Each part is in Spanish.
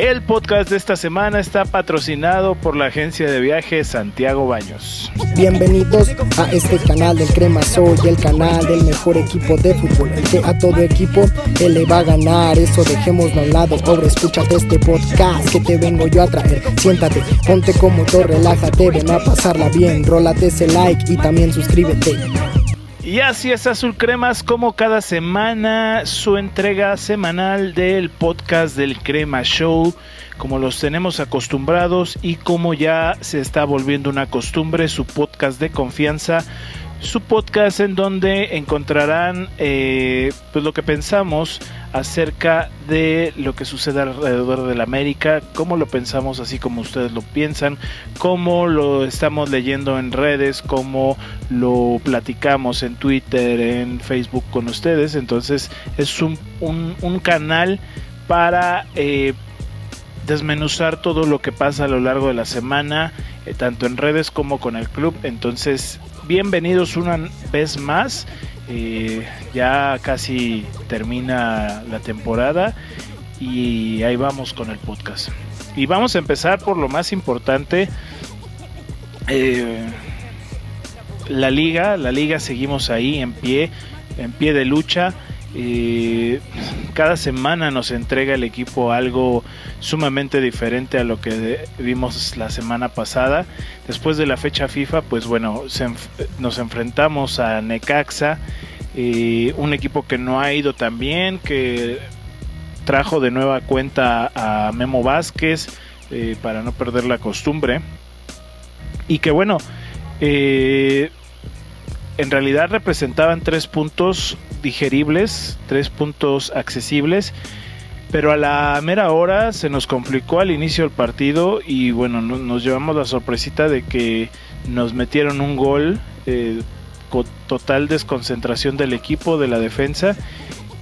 El podcast de esta semana está patrocinado por la agencia de viajes Santiago Baños. Bienvenidos a este canal del Crema Soy, el canal del mejor equipo de fútbol, que a todo equipo él le va a ganar. Eso dejémoslo a un lado, pobre, escúchate este podcast que te vengo yo a traer. Siéntate, ponte cómodo, relájate, ven a pasarla bien, rólate ese like y también suscríbete. Y así es Azul Cremas como cada semana su entrega semanal del podcast del Crema Show, como los tenemos acostumbrados y como ya se está volviendo una costumbre su podcast de confianza su podcast en donde encontrarán eh, pues lo que pensamos acerca de lo que sucede alrededor de la América, cómo lo pensamos así como ustedes lo piensan, cómo lo estamos leyendo en redes, cómo lo platicamos en Twitter, en Facebook con ustedes. Entonces es un, un, canal para eh, desmenuzar todo lo que pasa a lo largo de la semana, eh, tanto en redes como con el club. Entonces bienvenidos una vez más. Eh, ya casi termina la temporada y ahí vamos con el podcast. Y vamos a empezar por lo más importante. Eh, la liga, la liga seguimos ahí en pie, en pie de lucha. Eh, cada semana nos entrega el equipo algo sumamente diferente a lo que vimos la semana pasada. Después de la fecha FIFA, pues bueno, nos enfrentamos a Necaxa, eh, un equipo que no ha ido tan bien, que trajo de nueva cuenta a Memo Vázquez eh, para no perder la costumbre. Y que bueno, en realidad representaban tres puntos digeribles, tres puntos accesibles. Pero a la mera hora se nos complicó al inicio del partido y bueno, nos llevamos la sorpresita de que nos metieron un gol eh, con total desconcentración del equipo, de la defensa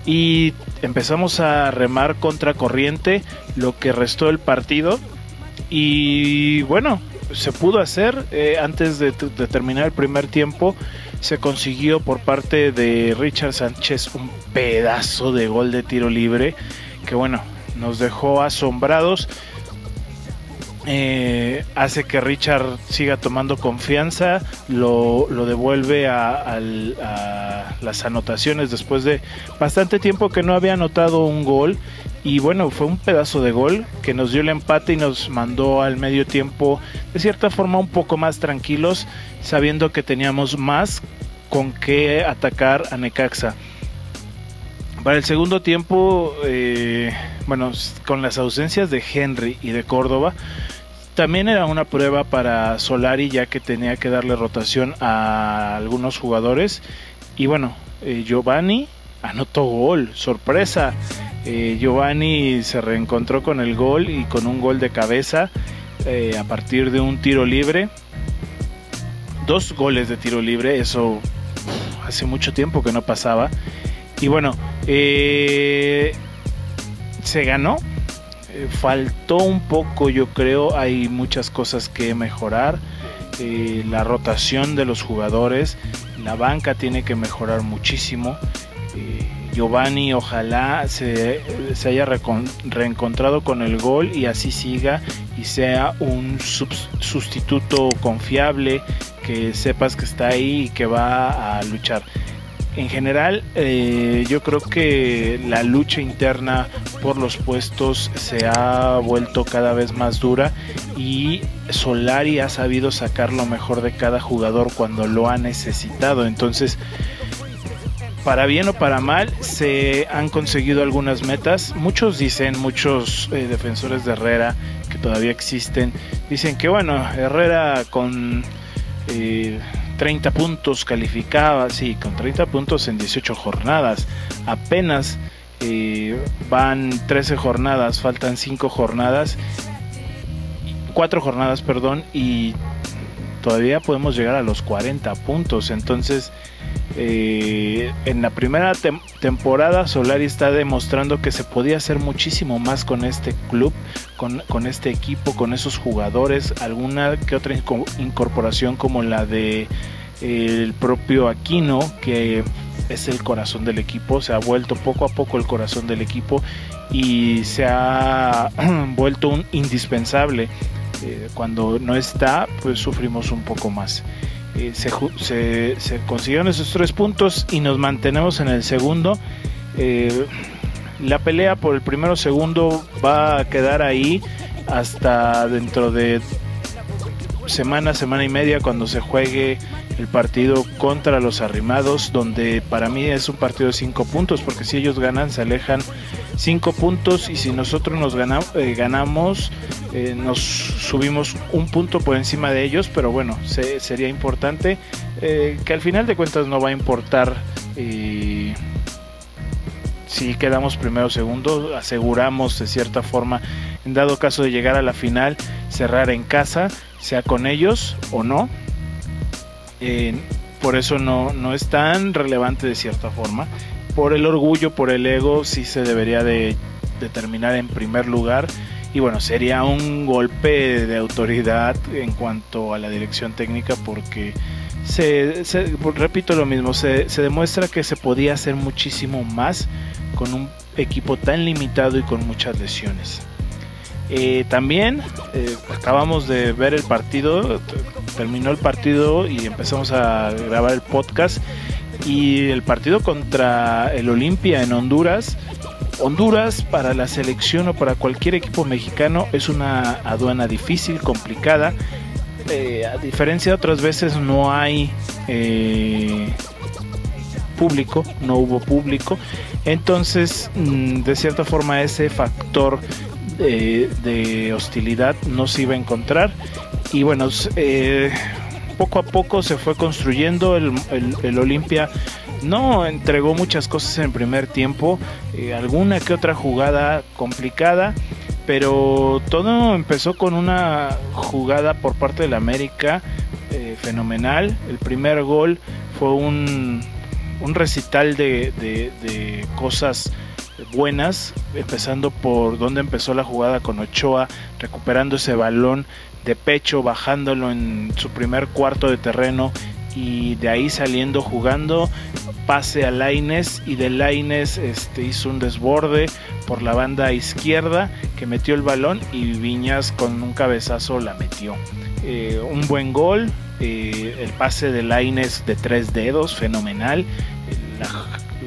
y empezamos a remar contra corriente lo que restó el partido y bueno, se pudo hacer eh, antes de, de terminar el primer tiempo se consiguió por parte de Richard Sánchez un pedazo de gol de tiro libre que bueno, nos dejó asombrados. Eh, hace que Richard siga tomando confianza, lo, devuelve a, las anotaciones después de bastante tiempo que no había anotado un gol. Y bueno, fue un pedazo de gol que nos dio el empate y nos mandó al medio tiempo de cierta forma un poco más tranquilos, sabiendo que teníamos más con qué atacar a Necaxa. Para el segundo tiempo, eh, bueno, con las ausencias de Henry y de Córdoba, también era una prueba para Solari ya que tenía que darle rotación a algunos jugadores. Y bueno, eh, Giovanni anotó gol, sorpresa. Eh, Giovanni se reencontró con el gol y con un gol de cabeza a partir de un tiro libre. Dos goles de tiro libre, eso hace mucho tiempo que no pasaba. Y bueno, eh, se ganó. Eh, faltó un poco, yo creo. Hay muchas cosas que mejorar. Eh, la rotación de los jugadores. La banca tiene que mejorar muchísimo. Giovanni ojalá se, se, haya reencontrado con el gol y así siga y sea un sustituto confiable, que sepas que está ahí y que va a luchar en general eh, yo creo que la lucha interna por los puestos se ha vuelto cada vez más dura y Solari ha sabido sacar lo mejor de cada jugador cuando lo ha necesitado. Entonces, para bien o para mal, se han conseguido algunas metas. Muchos dicen, muchos eh, defensores de Herrera que todavía existen, dicen que bueno, Herrera con... Eh, 30 puntos calificaba, sí, con 30 puntos en 18 jornadas. Apenas eh, van 13 jornadas, faltan 5 jornadas, 4 jornadas, perdón, y todavía podemos llegar a los 40 puntos. Entonces, eh, en la primera temporada Solari está demostrando que se podía hacer muchísimo más con este club, con, este equipo, con esos jugadores, alguna que otra incorporación como la de el propio Aquino, que es el corazón del equipo, se ha vuelto poco a poco el corazón del equipo y se ha vuelto un indispensable. Eh, cuando no está, pues sufrimos un poco más. Eh, se, se, consiguieron esos tres puntos y nos mantenemos en el segundo. Eh, la pelea por el primero segundo va a quedar ahí hasta dentro de semana, semana y media cuando se juegue el partido contra los arrimados, donde para mí es un partido de cinco puntos, porque si ellos ganan se alejan cinco puntos y si nosotros nos eh, ganamos eh, nos subimos un punto por encima de ellos, pero bueno, sería importante eh, que al final de cuentas no va a importar si quedamos primero o segundo, aseguramos de cierta forma, en dado caso de llegar a la final, cerrar en casa, sea con ellos o no. por eso no, no es tan relevante de cierta forma. Por el orgullo, por el ego, sí se debería de, terminar en primer lugar. Y bueno, sería un golpe de autoridad en cuanto a la dirección técnica porque se, repito lo mismo, se, se, demuestra que se podía hacer muchísimo más con un equipo tan limitado y con muchas lesiones. Eh, también eh, acabamos de ver el partido, terminó el partido y empezamos a grabar el podcast. Y el partido contra el Olimpia en Honduras, Honduras para la selección o para cualquier equipo mexicano es una aduana difícil, complicada. Eh, a diferencia de otras veces no hay público, no hubo público. Entonces, mm, de cierta forma, ese factor de, hostilidad no se iba a encontrar. Y bueno, eh, poco a poco se fue construyendo. El, el, Olimpia no entregó muchas cosas en el primer tiempo, eh, alguna que otra jugada complicada, pero todo empezó con una jugada por parte del América eh, fenomenal. El primer gol fue un, un recital de, de cosas buenas, empezando por donde empezó la jugada con Ochoa, recuperando ese balón de pecho, bajándolo en su primer cuarto de terreno y de ahí saliendo jugando, pase a Laines y de Laines este, hizo un desborde por la banda izquierda que metió el balón y Viñas con un cabezazo la metió. Eh, un buen gol, eh, el pase de Laines de tres dedos, fenomenal.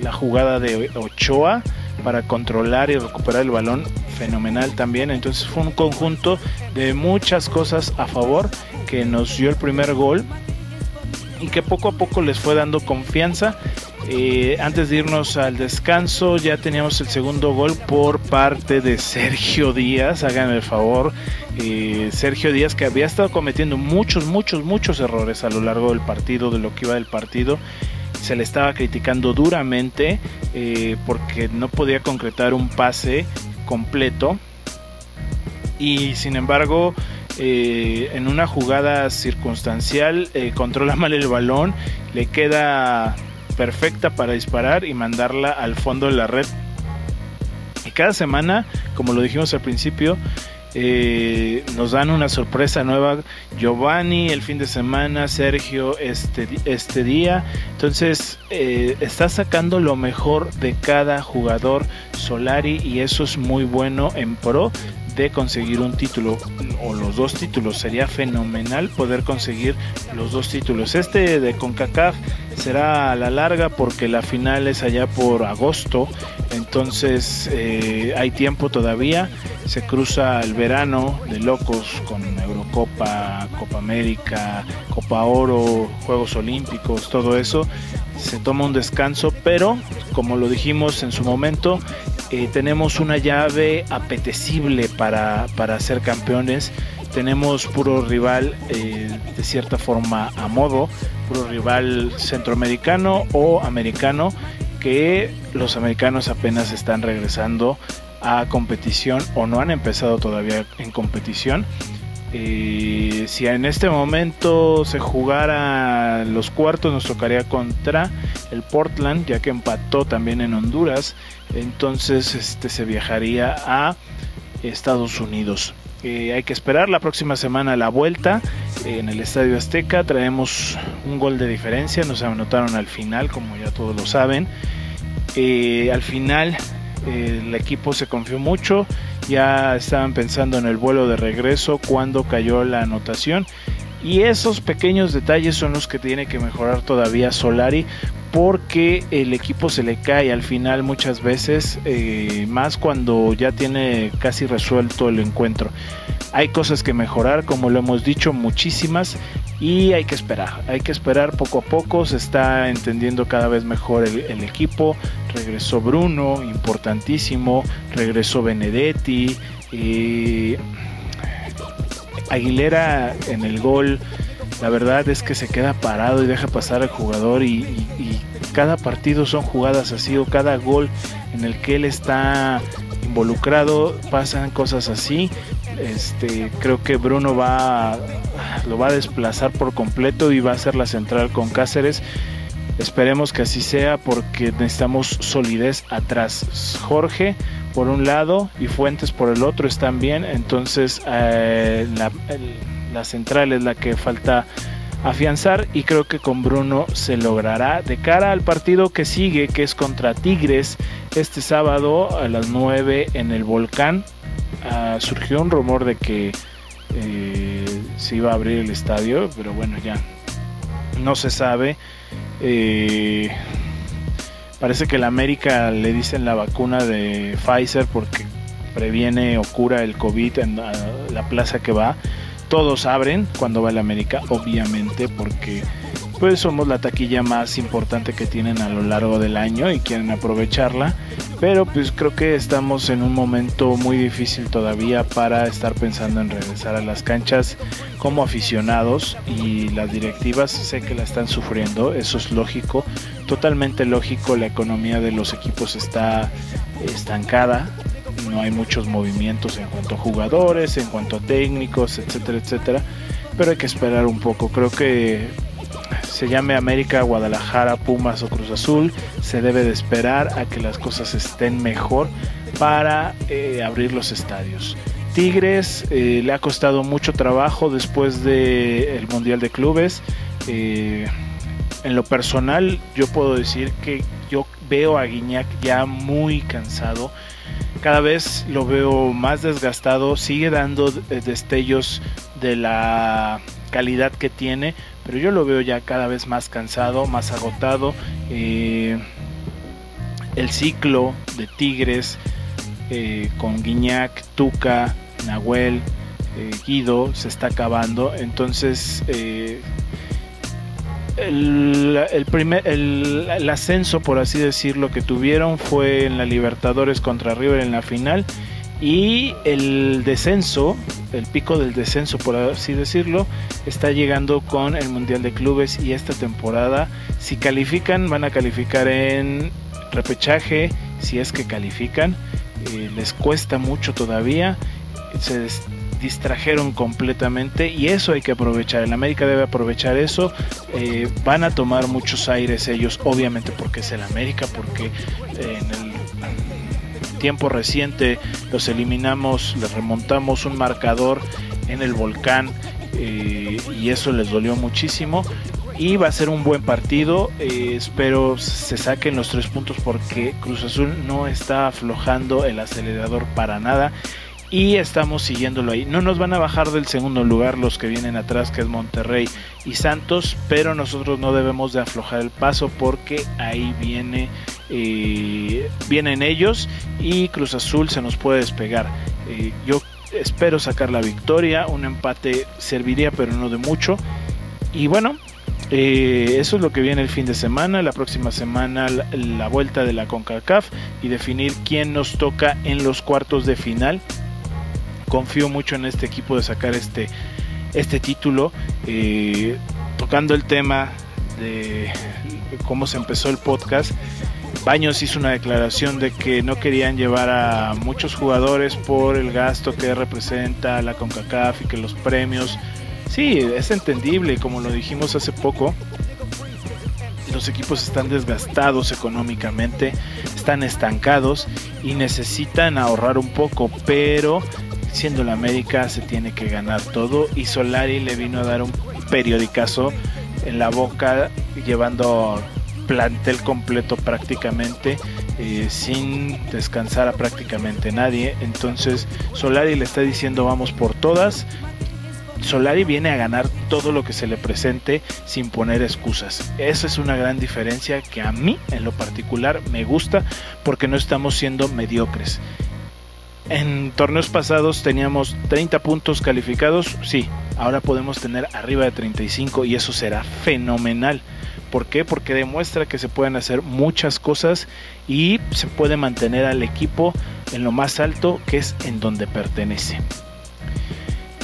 la jugada de Ochoa para controlar y recuperar el balón fenomenal también. Entonces fue un conjunto de muchas cosas a favor que nos dio el primer gol y que poco a poco les fue dando confianza. Eh, antes de irnos al descanso ya teníamos el segundo gol por parte de Sergio Díaz, háganme el favor. Eh, Sergio Díaz que había estado cometiendo muchos, muchos, muchos errores a lo largo del partido, de lo que iba del partido se le estaba criticando duramente eh, porque no podía concretar un pase completo y sin embargo eh, en una jugada circunstancial eh, controla mal el balón, le queda perfecta para disparar y mandarla al fondo de la red. Y cada semana, como lo dijimos al principio, eh, nos dan una sorpresa nueva. Giovanni el fin de semana, Sergio este, este día. Entonces eh, está sacando lo mejor de cada jugador Solari y eso es muy bueno en pro de conseguir un título o los dos títulos. Sería fenomenal poder conseguir los dos títulos. Este de CONCACAF será a la larga porque la final es allá por agosto. Entonces eh, hay tiempo todavía. Se cruza el verano de locos con Eurocopa, Copa América, Copa Oro, Juegos Olímpicos, todo eso. Se toma un descanso, pero como lo dijimos en su momento, eh, tenemos una llave apetecible para, ser campeones. Tenemos puro rival eh, de cierta forma a modo, puro rival centroamericano o americano, que los americanos apenas están regresando a competición o no han empezado todavía en competición. Eh, si en este momento se jugara los cuartos, nos tocaría contra el Portland, ya que empató también en Honduras. Entonces este, se viajaría a Estados Unidos. Eh, hay que esperar la próxima semana la vuelta en el Estadio Azteca. Traemos un gol de diferencia, nos anotaron al final, como ya todos lo saben. Eh, al final el equipo se confió mucho, ya estaban pensando en el vuelo de regreso cuando cayó la anotación y esos pequeños detalles son los que tiene que mejorar todavía Solari porque el equipo se le cae al final muchas veces, eh, más cuando ya tiene casi resuelto el encuentro. Hay cosas que mejorar, como lo hemos dicho, muchísimas, y hay que esperar, hay que esperar poco a poco, se está entendiendo cada vez mejor el, equipo, regresó Bruno, importantísimo, regresó Benedetti, eh, Aguilera en el gol, la verdad es que se queda parado y deja pasar al jugador y, cada partido son jugadas así o cada gol en el que él está involucrado pasan cosas así. Este, creo que Bruno va lo va a desplazar por completo y va a ser la central con Cáceres. Esperemos que así sea porque necesitamos solidez atrás. Jorge por un lado y Fuentes por el otro están bien. Entonces eh, la, la central es la que falta afianzar y creo que con Bruno se logrará de cara al partido que sigue que es contra Tigres este sábado a las 9 en el volcán ah, surgió un rumor de que eh, se iba a abrir el estadio pero bueno ya no se sabe. Eh, parece que la América le dicen la vacuna de Pfizer porque previene o cura el COVID en la plaza que va. Todos abren cuando va el América, obviamente, porque pues somos la taquilla más importante que tienen a lo largo del año y quieren aprovecharla. Pero pues creo que estamos en un momento muy difícil todavía para estar pensando en regresar a las canchas como aficionados y las directivas sé que la están sufriendo, eso es lógico, totalmente lógico, la economía de los equipos está estancada, no hay muchos movimientos en cuanto a jugadores, en cuanto a técnicos, etcétera, etcétera. Pero hay que esperar un poco. Creo que se llame América, Guadalajara, Pumas o Cruz Azul, se debe de esperar a que las cosas estén mejor para eh, abrir los estadios. Tigres eh, le ha costado mucho trabajo después del Mundial de Clubes. Eh, en lo personal, yo puedo decir que yo veo a Guiñac ya muy cansado cada vez lo veo más desgastado, sigue dando destellos de la calidad que tiene, pero yo lo veo ya cada vez más cansado, más agotado. Eh, el ciclo de Tigres eh, con Guiñac, Tuca, Nahuel, eh, Guido se está acabando, entonces el, el, ascenso, por así decirlo, que tuvieron fue en la Libertadores contra River en la final. Y el descenso, el pico del descenso, por así decirlo, está llegando con el Mundial de Clubes. Y esta temporada, si califican, van a calificar en repechaje, si es que califican. Eh, les cuesta mucho todavía. Se, distrajeron completamente y eso hay que aprovechar. El América debe aprovechar eso. Eh, van a tomar muchos aires ellos, obviamente porque es el América, porque eh, en el tiempo reciente los eliminamos, les remontamos un marcador en el volcán eh, y eso les dolió muchísimo. Y va a ser un buen partido. espero se saquen los tres puntos porque Cruz Azul no está aflojando el acelerador para nada y estamos siguiéndolo ahí. No nos van a bajar del segundo lugar los que vienen atrás, que es Monterrey y Santos, pero nosotros no debemos de aflojar el paso porque ahí viene, eh, vienen ellos y Cruz Azul se nos puede despegar. Eh, yo espero sacar la victoria, un empate serviría, pero no de mucho. Y bueno, eh, eso es lo que viene el fin de semana, la próxima semana la, la, vuelta de la CONCACAF y definir quién nos toca en los cuartos de final confío mucho en este equipo de sacar este, este título. Eh, tocando el tema de cómo se empezó el podcast, Baños hizo una declaración de que no querían llevar a muchos jugadores por el gasto que representa la CONCACAF y que los premios. Sí, es entendible, como lo dijimos hace poco, los equipos están desgastados económicamente, están estancados y necesitan ahorrar un poco, pero siendo la América se tiene que ganar todo y Solari le vino a dar un periodicazo en la boca llevando plantel completo prácticamente eh, sin descansar a prácticamente nadie. Entonces Solari le está diciendo vamos por todas. Solari viene a ganar todo lo que se le presente sin poner excusas. Esa es una gran diferencia que a mí en lo particular me gusta porque no estamos siendo mediocres. En torneos pasados teníamos 30 puntos calificados, sí, ahora podemos tener arriba de 35 y eso será fenomenal. ¿Por qué? Porque demuestra que se pueden hacer muchas cosas y se puede mantener al equipo en lo más alto que es en donde pertenece.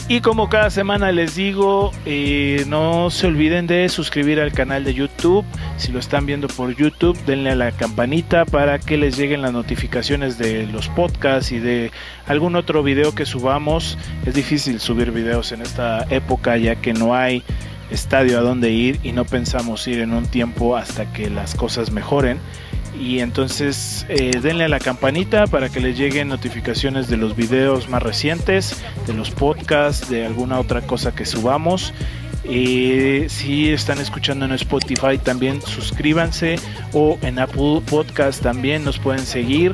Y como cada semana les digo, eh, no se olviden de suscribir al canal de YouTube. Si lo están viendo por YouTube, denle a la campanita para que les lleguen las notificaciones de los podcasts y de algún otro video que subamos. Es difícil subir videos en esta época ya que no hay estadio a donde ir y no pensamos ir en un tiempo hasta que las cosas mejoren. Y entonces eh, denle a la campanita para que les lleguen notificaciones de los videos más recientes, de los podcasts, de alguna otra cosa que subamos. Eh, si están escuchando en Spotify también suscríbanse o en Apple Podcast también nos pueden seguir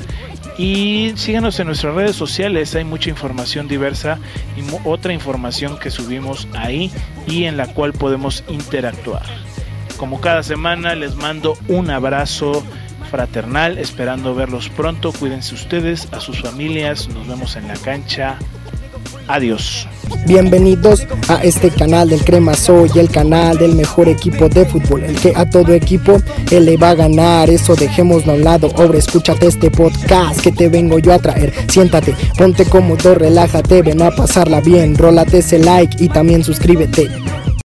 y síganos en nuestras redes sociales, hay mucha información diversa y otra información que subimos ahí y en la cual podemos interactuar. Como cada semana les mando un abrazo fraternal, esperando verlos pronto, cuídense ustedes, a sus familias, nos vemos en la cancha. Adiós. Bienvenidos a este canal del Crema Soy, el canal del mejor equipo de fútbol, el que a todo equipo él le va a ganar. Eso dejémoslo a un lado. Ahora escúchate este podcast que te vengo yo a traer. Siéntate, ponte cómodo, relájate, ven a pasarla bien. Rólate ese like y también suscríbete.